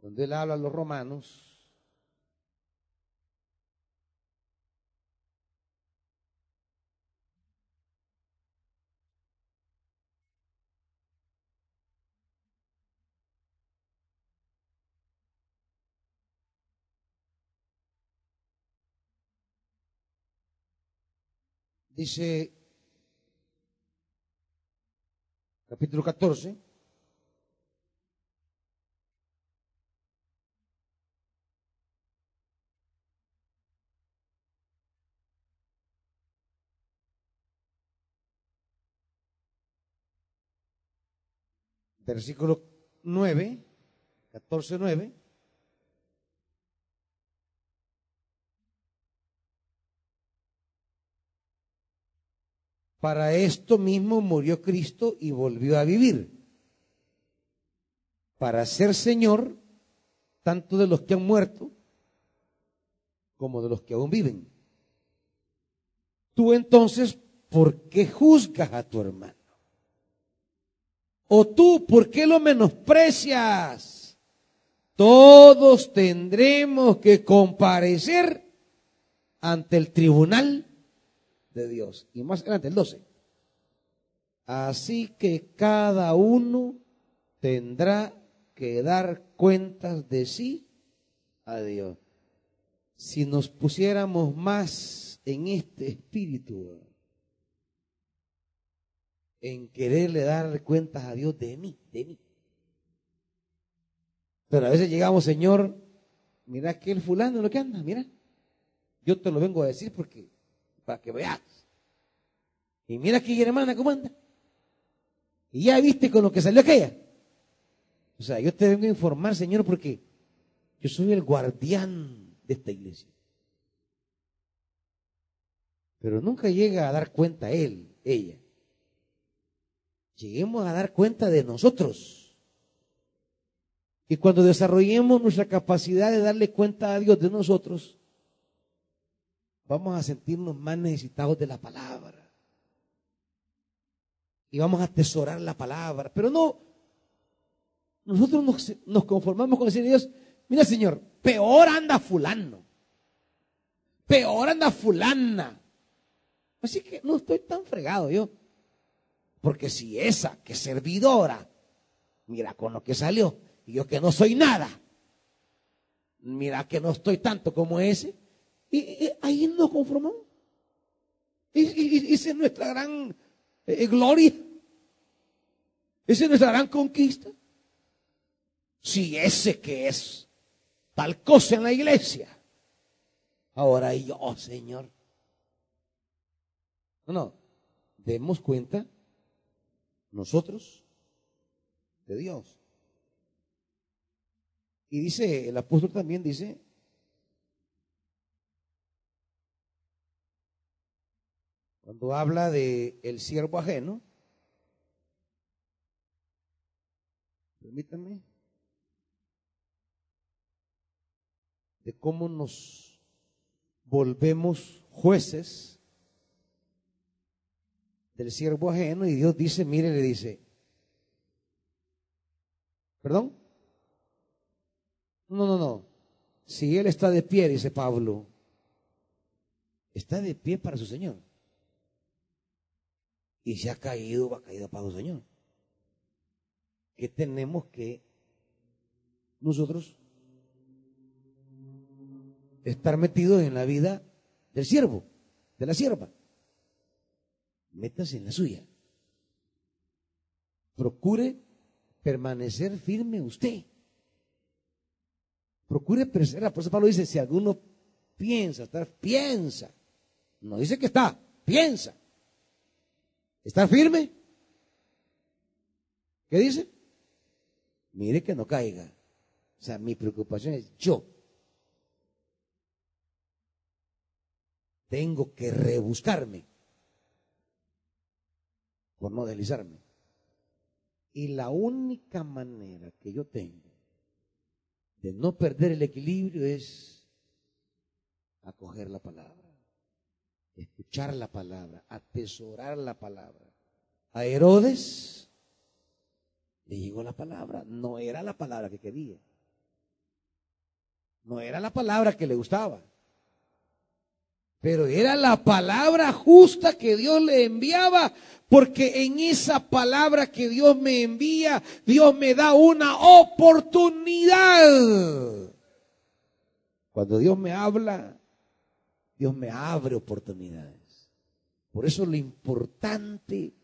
donde él habla a los romanos, dice capítulo 14, versículo 9, 14, 9. Para esto mismo murió Cristo y volvió a vivir. Para ser Señor tanto de los que han muerto como de los que aún viven. Tú entonces, ¿por qué juzgas a tu hermano? ¿O tú, por qué lo menosprecias? Todos tendremos que comparecer ante el tribunal de Dios. Y más adelante, el 12. Así que cada uno tendrá que dar cuentas de sí a Dios. Si nos pusiéramos más en este espíritu, en quererle dar cuentas a Dios de mí, de mí. Pero a veces llegamos, Señor, mira que el fulano lo que anda, mira. Yo te lo vengo a decir porque para que veas. Y mira aquí, hermana, cómo anda. Y ya viste con lo que salió aquella. O sea, yo te vengo a informar, Señor, porque yo soy el guardián de esta iglesia. Pero nunca llega a dar cuenta él, ella. Lleguemos a dar cuenta de nosotros. Y cuando desarrollemos nuestra capacidad de darle cuenta a Dios de nosotros, vamos a sentirnos más necesitados de la palabra. Y vamos a atesorar la palabra. Pero no, nosotros nos, conformamos con decir a Dios, mira Señor, peor anda fulano. Peor anda fulana. Así que no estoy tan fregado yo. Porque si esa que servidora, mira con lo que salió, y yo que no soy nada, mira que no estoy tanto como ese, y, ahí nos conformamos. Esa es nuestra gran eh, gloria. Esa es nuestra gran conquista. Si ese que es tal cosa en la iglesia, ahora yo, oh, Señor. No, no, demos cuenta nosotros de Dios. Y dice, el apóstol también dice, Cuando habla de el siervo ajeno, permítanme, de cómo nos volvemos jueces del siervo ajeno y Dios dice, mire, le dice, ¿perdón? No, no, no. Si él está de pie, dice Pablo, está de pie para su Señor. Y si ha caído, va caído para su Señor. ¿Qué tenemos que nosotros estar metidos en la vida del siervo, de la sierva? Métase en la suya. Procure permanecer firme usted. Procure perseverar. Por eso Pablo dice, si alguno piensa estar, piensa. No dice que está, piensa. ¿Está firme? ¿Qué dice? Mire que no caiga. O sea, mi preocupación es yo. Tengo que rebuscarme por no deslizarme. Y la única manera que yo tengo de no perder el equilibrio es acoger la palabra, escuchar la palabra, atesorar la palabra. A Herodes le llegó la palabra, no era la palabra que quería, no era la palabra que le gustaba, pero era la palabra justa que Dios le enviaba, porque en esa palabra que Dios me envía, Dios me da una oportunidad. Cuando Dios me habla, Dios me abre oportunidades. Por eso lo importante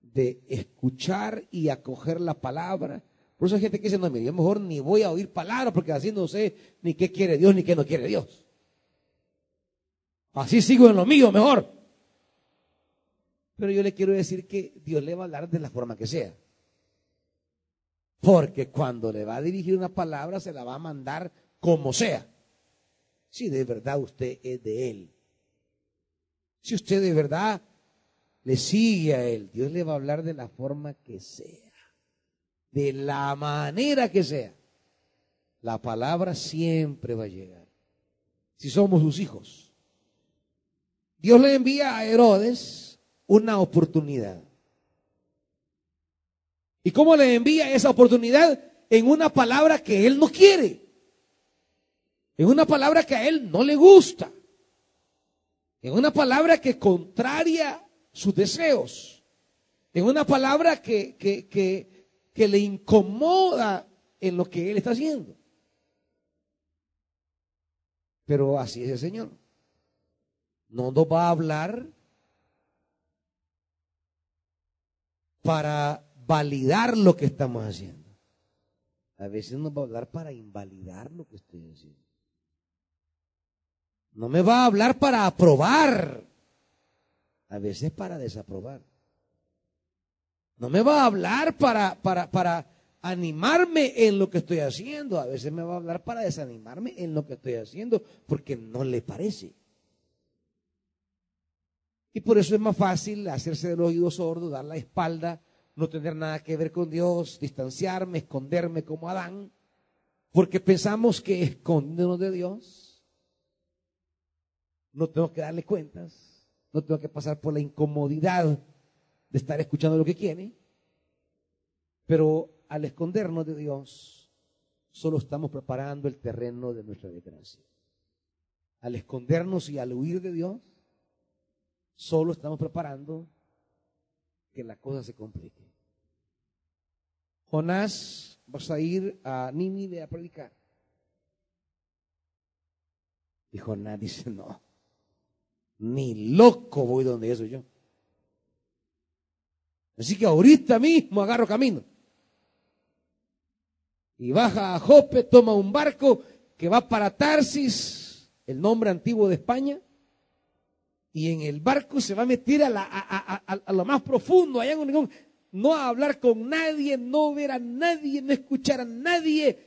de escuchar y acoger la palabra. Por eso hay gente que dice, no, yo mejor ni voy a oír palabras porque así no sé ni qué quiere Dios ni qué no quiere Dios. Así sigo en lo mío mejor. Pero yo le quiero decir que Dios le va a hablar de la forma que sea. Porque cuando le va a dirigir una palabra, se la va a mandar como sea. Si de verdad usted es de Él. Si usted de verdad le sigue a Él, Dios le va a hablar de la forma que sea. De la manera que sea. La palabra siempre va a llegar. Si somos sus hijos. Dios le envía a Herodes una oportunidad. ¿Y cómo le envía esa oportunidad? En una palabra que él no quiere. En una palabra que a él no le gusta. En una palabra que contraria sus deseos. En una palabra que, que, que, le incomoda en lo que él está haciendo. Pero así es el Señor no nos va a hablar para validar lo que estamos haciendo. A veces nos va a hablar para invalidar lo que estoy haciendo. No me va a hablar para aprobar. A veces para desaprobar. No me va a hablar para, para, para animarme en lo que estoy haciendo. A veces me va a hablar para desanimarme en lo que estoy haciendo porque no le parece. Y por eso es más fácil hacerse del oído sordo, dar la espalda, no tener nada que ver con Dios, distanciarme, esconderme como Adán, porque pensamos que escondernos de Dios, no tengo que darle cuentas, no tengo que pasar por la incomodidad de estar escuchando lo que quiere, pero al escondernos de Dios, solo estamos preparando el terreno de nuestra desgracia. Al escondernos y al huir de Dios, Solo estamos preparando que la cosa se complique. Jonás, vas a ir a Nínive a predicar. Y Jonás dice, no, ni loco voy donde eso yo. Así que ahorita mismo agarro camino. Y baja a Jope, toma un barco que va para Tarsis, el nombre antiguo de España, y en el barco se va a meter a, lo más profundo, allá en no a hablar con nadie, no ver a nadie, no escuchar a nadie,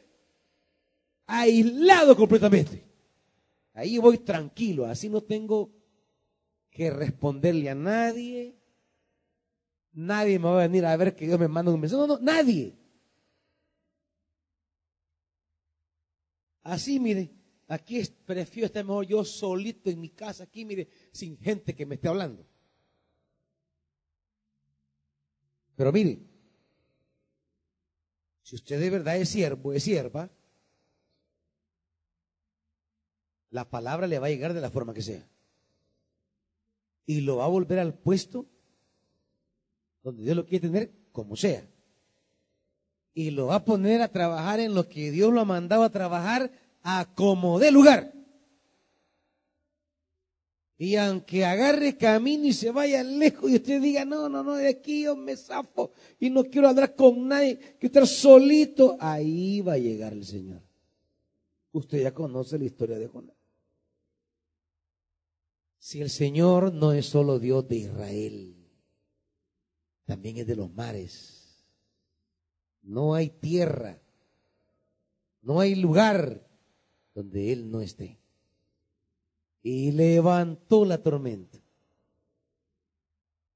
aislado completamente. Ahí voy tranquilo, así no tengo que responderle a nadie. Nadie me va a venir a ver que Dios me manda un mensaje. No, no, nadie. Así, mire, aquí prefiero estar mejor yo solito en mi casa, aquí, mire, sin gente que me esté hablando. Pero mire, si usted de verdad es siervo, es sierva, la palabra le va a llegar de la forma que sea. Y lo va a volver al puesto donde Dios lo quiere tener, como sea. Y lo va a poner a trabajar en lo que Dios lo ha mandado a trabajar a como de lugar. Y aunque agarre camino y se vaya lejos y usted diga, no, no, no, de aquí yo me zafo y no quiero hablar con nadie, quiero estar solito, ahí va a llegar el Señor. Usted ya conoce la historia de Jonás. Si el Señor no es solo Dios de Israel, también es de los mares. No hay tierra, no hay lugar donde Él no esté. Y levantó la tormenta.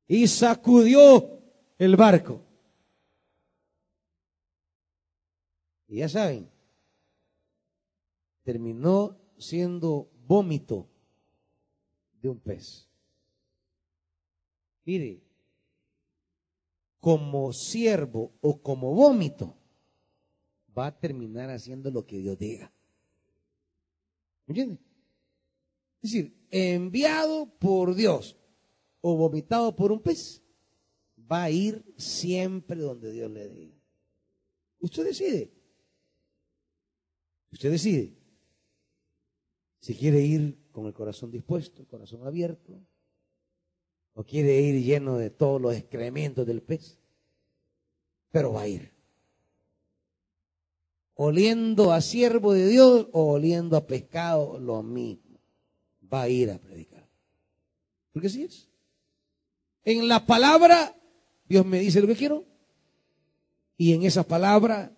Y sacudió el barco. Y ya saben, terminó siendo vómito de un pez. Mire, como siervo o como vómito, va a terminar haciendo lo que Dios diga. ¿Me entiende? Es decir, enviado por Dios o vomitado por un pez, va a ir siempre donde Dios le diga. Usted decide. Usted decide. Si quiere ir con el corazón dispuesto, el corazón abierto, o quiere ir lleno de todos los excrementos del pez, pero va a ir oliendo a siervo de Dios o oliendo a pescado, lo mismo. Va a ir a predicar. Porque así es. En la palabra, Dios me dice lo que quiero. Y en esa palabra,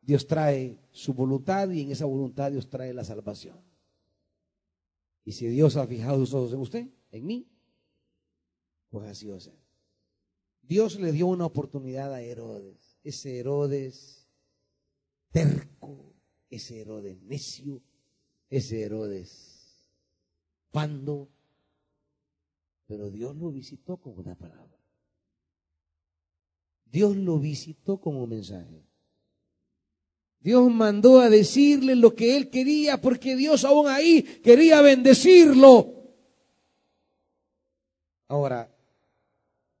Dios trae su voluntad y en esa voluntad Dios trae la salvación. Y si Dios ha fijado sus ojos en usted, en mí, pues así va. Dios le dio una oportunidad a Herodes. Ese Herodes terco, ese Herodes necio, ese Herodes pando, pero Dios lo visitó con una palabra. Dios lo visitó con un mensaje. Dios mandó a decirle lo que él quería porque Dios aún ahí quería bendecirlo. Ahora,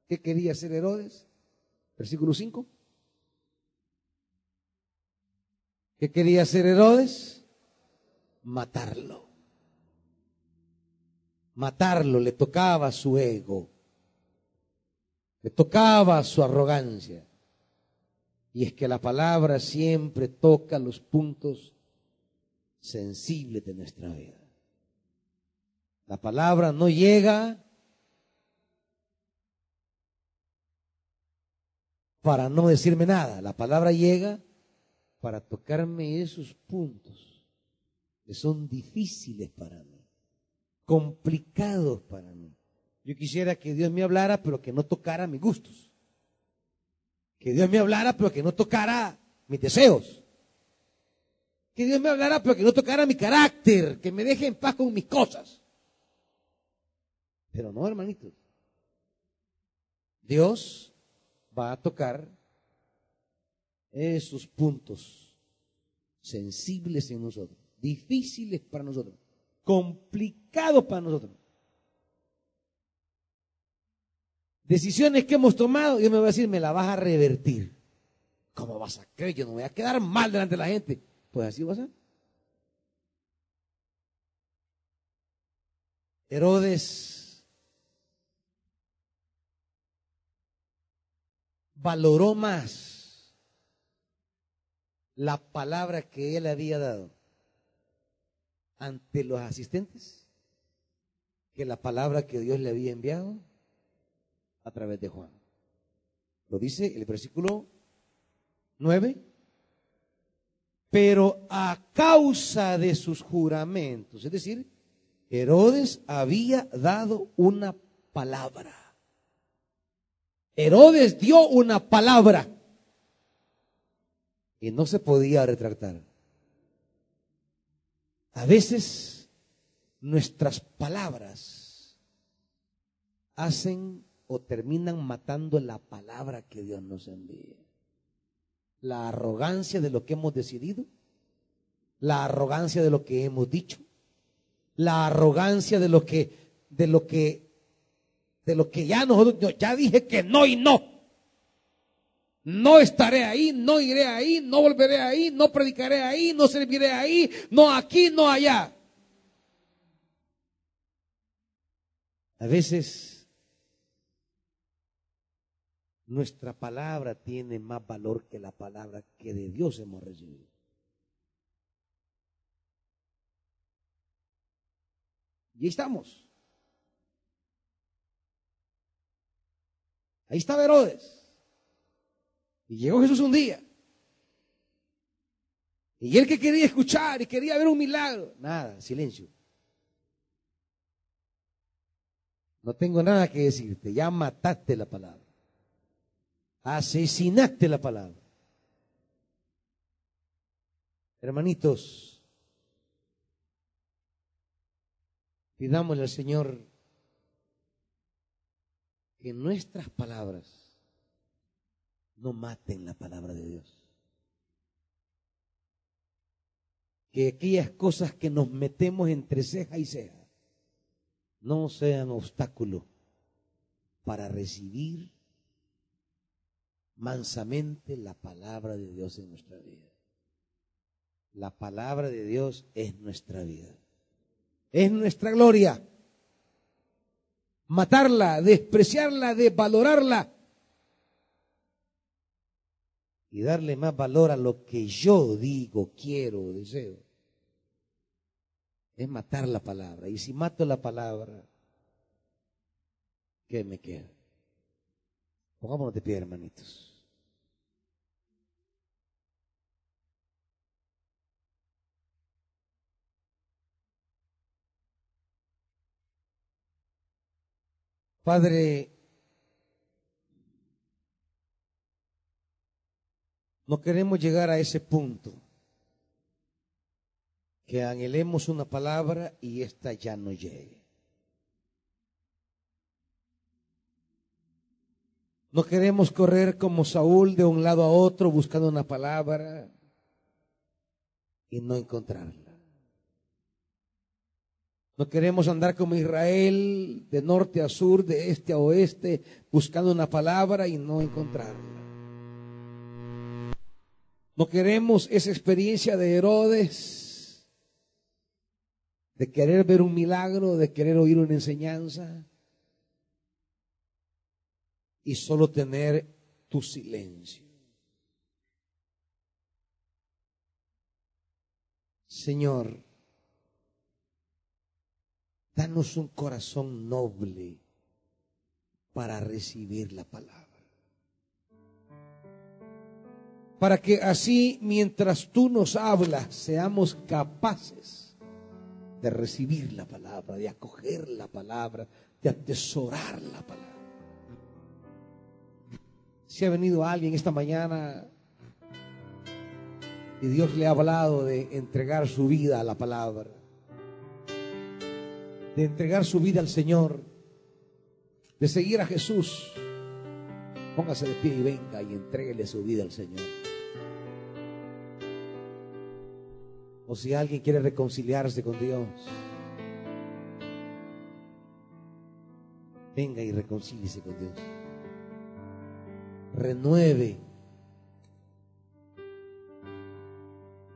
¿qué quería hacer Herodes? Versículo 5. ¿Qué quería hacer Herodes? Matarlo. Matarlo, le tocaba su ego, le tocaba su arrogancia. Y es que la palabra siempre toca los puntos sensibles de nuestra vida. La palabra no llega para no decirme nada. La palabra llega para tocarme esos puntos que son difíciles para mí, complicados para mí. Yo quisiera que Dios me hablara, pero que no tocara mis gustos. Que Dios me hablara, pero que no tocara mis deseos. Que Dios me hablara, pero que no tocara mi carácter, que me deje en paz con mis cosas. Pero no, hermanitos. Dios va a tocar esos puntos sensibles en nosotros, difíciles para nosotros, complicados para nosotros. Decisiones que hemos tomado, Dios me va a decir, me la vas a revertir. ¿Cómo vas a creer? Yo no voy a quedar mal delante de la gente. Pues así va a ser. Herodes valoró más la palabra que él había dado ante los asistentes que la palabra que Dios le había enviado a través de Juan. Lo dice el versículo 9. Pero a causa de sus juramentos, es decir, Herodes había dado una palabra. Herodes dio una palabra y no se podía retractar. A veces nuestras palabras hacen o terminan matando la palabra que Dios nos envía. La arrogancia de lo que hemos decidido, la arrogancia de lo que hemos dicho, la arrogancia de lo que de lo que de lo que ya nosotros ya dije que no y no. No estaré ahí, no iré ahí, no volveré ahí, no predicaré ahí, no serviré ahí, no aquí, no allá. A veces nuestra palabra tiene más valor que la palabra que de Dios hemos recibido. Y ahí estamos. Ahí estaba Herodes. Y llegó Jesús un día. Y él que quería escuchar y quería ver un milagro. Nada, silencio. No tengo nada que decirte. Ya mataste la palabra. Asesinaste la palabra. Hermanitos, pidámosle al Señor que nuestras palabras no maten la palabra de Dios. Que aquellas cosas que nos metemos entre ceja y ceja no sean obstáculo para recibir mansamente la palabra de Dios en nuestra vida. La palabra de Dios es nuestra vida. Es nuestra gloria. Matarla, despreciarla, desvalorarla y darle más valor a lo que yo digo, quiero, deseo, es matar la palabra. Y si mato la palabra, ¿qué me queda? Pongámonos de pie, hermanitos. Padre, No queremos llegar a ese punto. Que anhelemos una palabra y esta ya no llegue. No queremos correr como Saúl de un lado a otro buscando una palabra y no encontrarla. No queremos andar como Israel de norte a sur, de este a oeste, buscando una palabra y no encontrarla. No queremos esa experiencia de Herodes, de querer ver un milagro, de querer oír una enseñanza y solo tener tu silencio. Señor, danos un corazón noble para recibir la palabra. para que así mientras tú nos hablas seamos capaces de recibir la palabra, de acoger la palabra, de atesorar la palabra. Si ha venido alguien esta mañana y Dios le ha hablado de entregar su vida a la palabra, de entregar su vida al Señor, de seguir a Jesús, póngase de pie y venga y entreguele su vida al Señor. o si alguien quiere reconciliarse con Dios, venga y reconcíliese con Dios. Renueve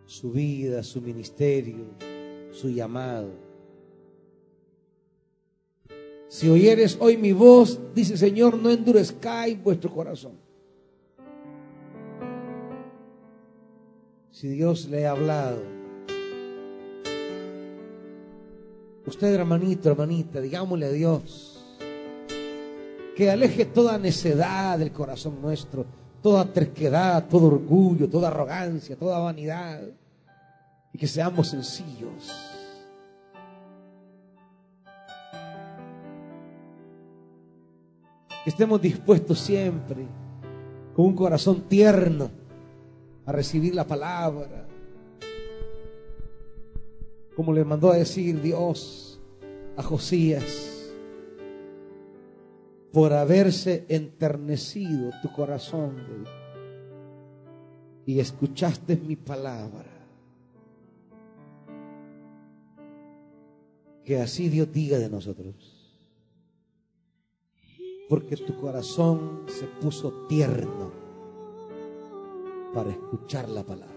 su vida, su ministerio, su llamado. Si oyeres hoy mi voz, dice Señor, no endurezcáis vuestro corazón. Si Dios le ha hablado, Usted, hermanito, hermanita, digámosle a Dios que aleje toda necedad del corazón nuestro, toda terquedad, todo orgullo, toda arrogancia, toda vanidad, y que seamos sencillos. Que estemos dispuestos siempre, con un corazón tierno, a recibir la palabra, como le mandó a decir Dios a Josías por haberse enternecido tu corazón y escuchaste mi palabra. Que así Dios diga de nosotros porque tu corazón se puso tierno para escuchar la palabra.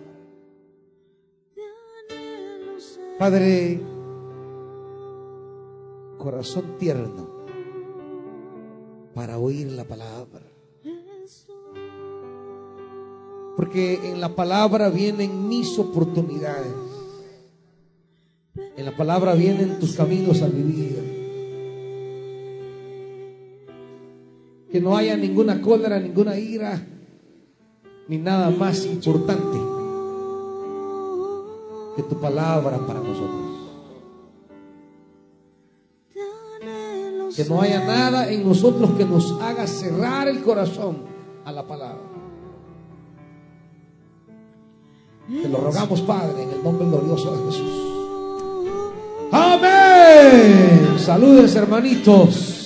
Padre, corazón tierno para oír la palabra. Porque en la palabra vienen mis oportunidades. En la palabra vienen tus caminos a vivir. que no haya ninguna cólera, ninguna ira, ni nada más importante que tu palabra para nosotros. Que no haya nada en nosotros que nos haga cerrar el corazón a la palabra. Te lo rogamos, Padre, en el nombre glorioso de Jesús. Amén. Saludes, hermanitos.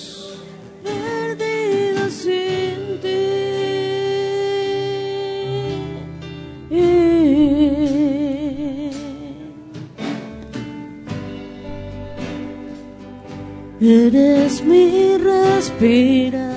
Espera.